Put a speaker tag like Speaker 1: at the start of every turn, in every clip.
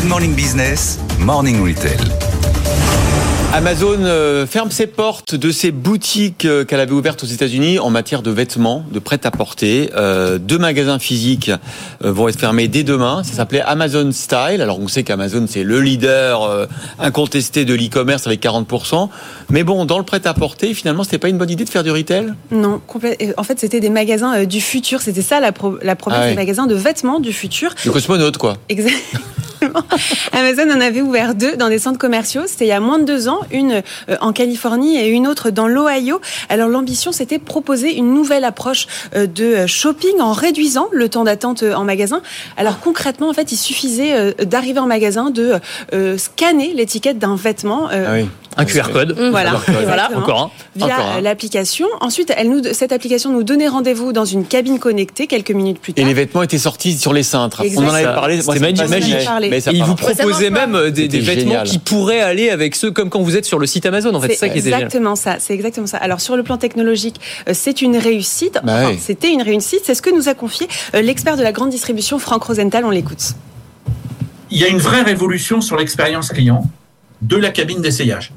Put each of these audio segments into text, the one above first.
Speaker 1: Good Morning Business, Morning Retail.
Speaker 2: Amazon euh, ferme ses portes de ses boutiques euh, qu'elle avait ouvertes aux États-Unis en matière de vêtements, de prêt-à-porter. Euh, deux magasins physiques vont être fermés dès demain. Ça s'appelait Amazon Style. Alors on sait qu'Amazon c'est le leader incontesté de l'e-commerce avec 40%. Mais bon, dans le prêt-à-porter, finalement, c'était pas une bonne idée de faire du retail?
Speaker 3: Non, En fait, c'était des magasins du futur. C'était ça la, pro- la promesse
Speaker 2: Ah ouais.
Speaker 3: des magasins de vêtements du futur.
Speaker 2: De cosmonautes, quoi.
Speaker 3: Amazon en avait ouvert deux dans des centres commerciaux. C'était il y a moins de deux ans, une euh, en Californie et une autre dans l'Ohio. Alors l'ambition, c'était proposer une nouvelle approche euh, de euh, shopping en réduisant le temps d'attente en magasin. Alors concrètement, en fait, il suffisait d'arriver en magasin, de scanner l'étiquette d'un vêtement.
Speaker 2: Ah.
Speaker 4: Un QR code.
Speaker 3: Voilà,
Speaker 4: Et voilà,
Speaker 3: exactement.
Speaker 4: encore un.
Speaker 3: via l'application. Ensuite, elle nous, cette application nous donnait rendez-vous dans une cabine connectée quelques minutes plus
Speaker 2: Et
Speaker 3: tard.
Speaker 2: les vêtements étaient sortis sur les cintres. On en avait parlé.
Speaker 4: c'était magique.
Speaker 2: fascinait.
Speaker 3: Magique.
Speaker 2: Mais ça
Speaker 4: Et il vous
Speaker 2: part.
Speaker 4: proposait même des, vêtements
Speaker 2: génial.
Speaker 4: qui pourraient aller avec ceux comme quand vous êtes sur le site Amazon. En fait, c'est ça qui est génial.
Speaker 3: exactement ça. C'est exactement ça. Alors sur le plan technologique, euh, c'est une réussite.
Speaker 2: Bah
Speaker 3: Enfin,
Speaker 2: oui.
Speaker 3: C'était une réussite. C'est ce que nous a confié euh, l'expert de la grande distribution, Franck Rosenthal. On l'écoute.
Speaker 5: il y a une vraie révolution sur l'expérience client de la cabine d'essayage.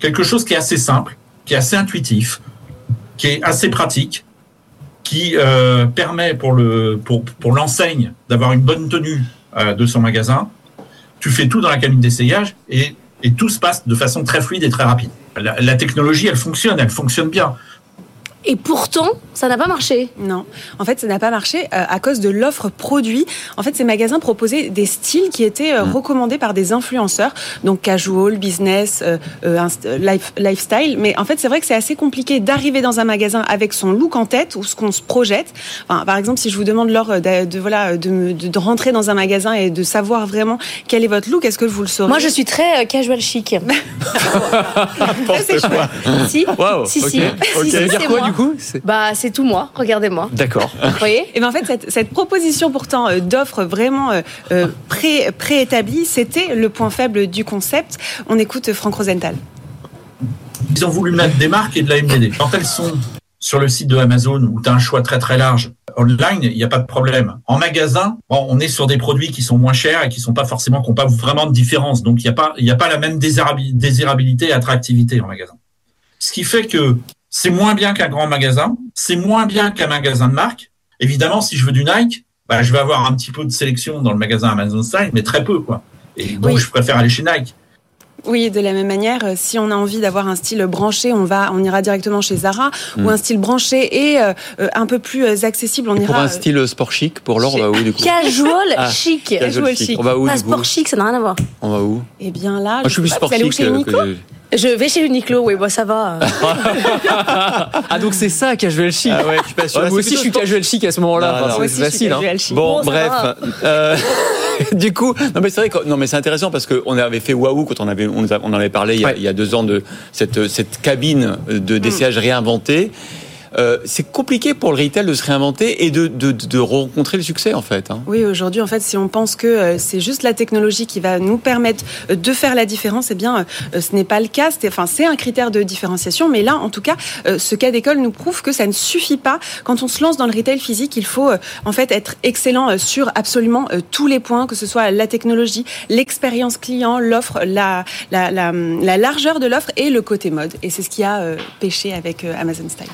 Speaker 5: Quelque chose qui est assez simple, qui est assez intuitif, qui est assez pratique, qui euh, permet pour le pour, pour l'enseigne d'avoir une bonne tenue euh, de son magasin. Tu fais tout dans la cabine d'essayage et, et tout se passe de façon très fluide et très rapide. La, la technologie, elle fonctionne, elle fonctionne bien.
Speaker 6: Et pourtant, ça n'a pas marché.
Speaker 3: Non, en fait, ça n'a pas marché euh, à cause de l'offre produit. En fait, ces magasins proposaient des styles qui étaient euh, recommandés par des influenceurs, donc casual, business, euh, lifestyle. Mais en fait, c'est vrai que c'est assez compliqué d'arriver dans un magasin avec son look en tête ou ce qu'on se projette. Enfin, par exemple, si je vous demande lors euh, de, de, voilà de, me- de- de rentrer dans un magasin et de savoir vraiment quel est votre look, est-ce que vous le saurez?
Speaker 6: Moi, je suis très euh, casual chic.
Speaker 3: C'est chouette.
Speaker 6: si, si, si.
Speaker 4: Ok,
Speaker 6: Si,
Speaker 4: Ça veut
Speaker 6: si,
Speaker 4: dire
Speaker 6: c'est
Speaker 4: quoi
Speaker 6: moi.
Speaker 4: du coup
Speaker 6: Bah, c'est tout moi. Regardez-moi.
Speaker 4: D'accord.
Speaker 6: Vous voyez
Speaker 3: Et ben en fait, cette, cette proposition pourtant euh, d'offre vraiment euh, euh, pré, préétablie, c'était le point faible du concept. On écoute Franck Rosenthal.
Speaker 5: Ils ont voulu mettre des marques et de la MDD. Quand elles sont sur le site de Amazon où tu as un choix très très large, online, il n'y a pas de problème. En magasin, bon, on est sur des produits qui sont moins chers et qui sont pas forcément, qui n'ont pas vraiment de différence. Donc, il n'y a pas, il n'y a pas la même désirabi- désirabilité et attractivité en magasin. Ce qui fait que c'est moins bien qu'un grand magasin, c'est moins bien qu'un magasin de marque. Évidemment, si je veux du Nike, bah, je vais avoir un petit peu de sélection dans le magasin Amazon Style, mais très peu, quoi. Et donc,
Speaker 3: Oui.
Speaker 5: je préfère aller chez Nike.
Speaker 3: Oui, de la même manière, euh, si on a envie d'avoir un style branché, on va, on ira directement chez Zara, ou un style branché et euh, euh, un peu plus accessible, on
Speaker 2: Et
Speaker 3: ira.
Speaker 2: pour un style sport chic, pour l'or, on va où du coup?
Speaker 6: Casual
Speaker 2: Ah,
Speaker 6: chic.
Speaker 2: Casual
Speaker 3: Casual
Speaker 2: chic.
Speaker 3: chic.
Speaker 2: On va où
Speaker 6: Pas
Speaker 2: du coup?
Speaker 6: sport chic, ça n'a rien à voir.
Speaker 2: On va où?
Speaker 3: Eh bien là,
Speaker 2: Moi, je suis plus sport chic que-
Speaker 6: Je vais chez Uniqlo, oui, bah ça va.
Speaker 4: Ah donc c'est ça casual chic.
Speaker 2: Ah ouais, je suis pas sûr.
Speaker 4: Ouais, moi aussi je suis casual chic à ce moment-là. Enfin, c'est facile. hein.
Speaker 3: casual chic.
Speaker 2: Bon,
Speaker 6: Bon,
Speaker 2: bref. euh, du coup, non mais c'est vrai que non mais c'est intéressant parce qu'on avait fait waouh quand on avait on, en avait parlé il y, a,
Speaker 4: Ouais.
Speaker 2: il y a deux ans de cette cette cabine de d'essayage réinventée. Euh, c'est compliqué pour le retail de se réinventer et de, de, de rencontrer le succès en fait. hein.
Speaker 3: Oui, aujourd'hui, en fait, si on pense que euh, c'est juste la technologie qui va nous permettre euh, de faire la différence, eh bien, ce n'est pas le cas. C'est, enfin, c'est un critère de différenciation, mais là, en tout cas, ce cas d'école nous prouve que ça ne suffit pas. Quand on se lance dans le retail physique, il faut en fait être excellent sur absolument tous les points, que ce soit la technologie, l'expérience client, l'offre, la, la, la, la largeur de l'offre et le côté mode. Et c'est ce qui a pêché avec Amazon Style.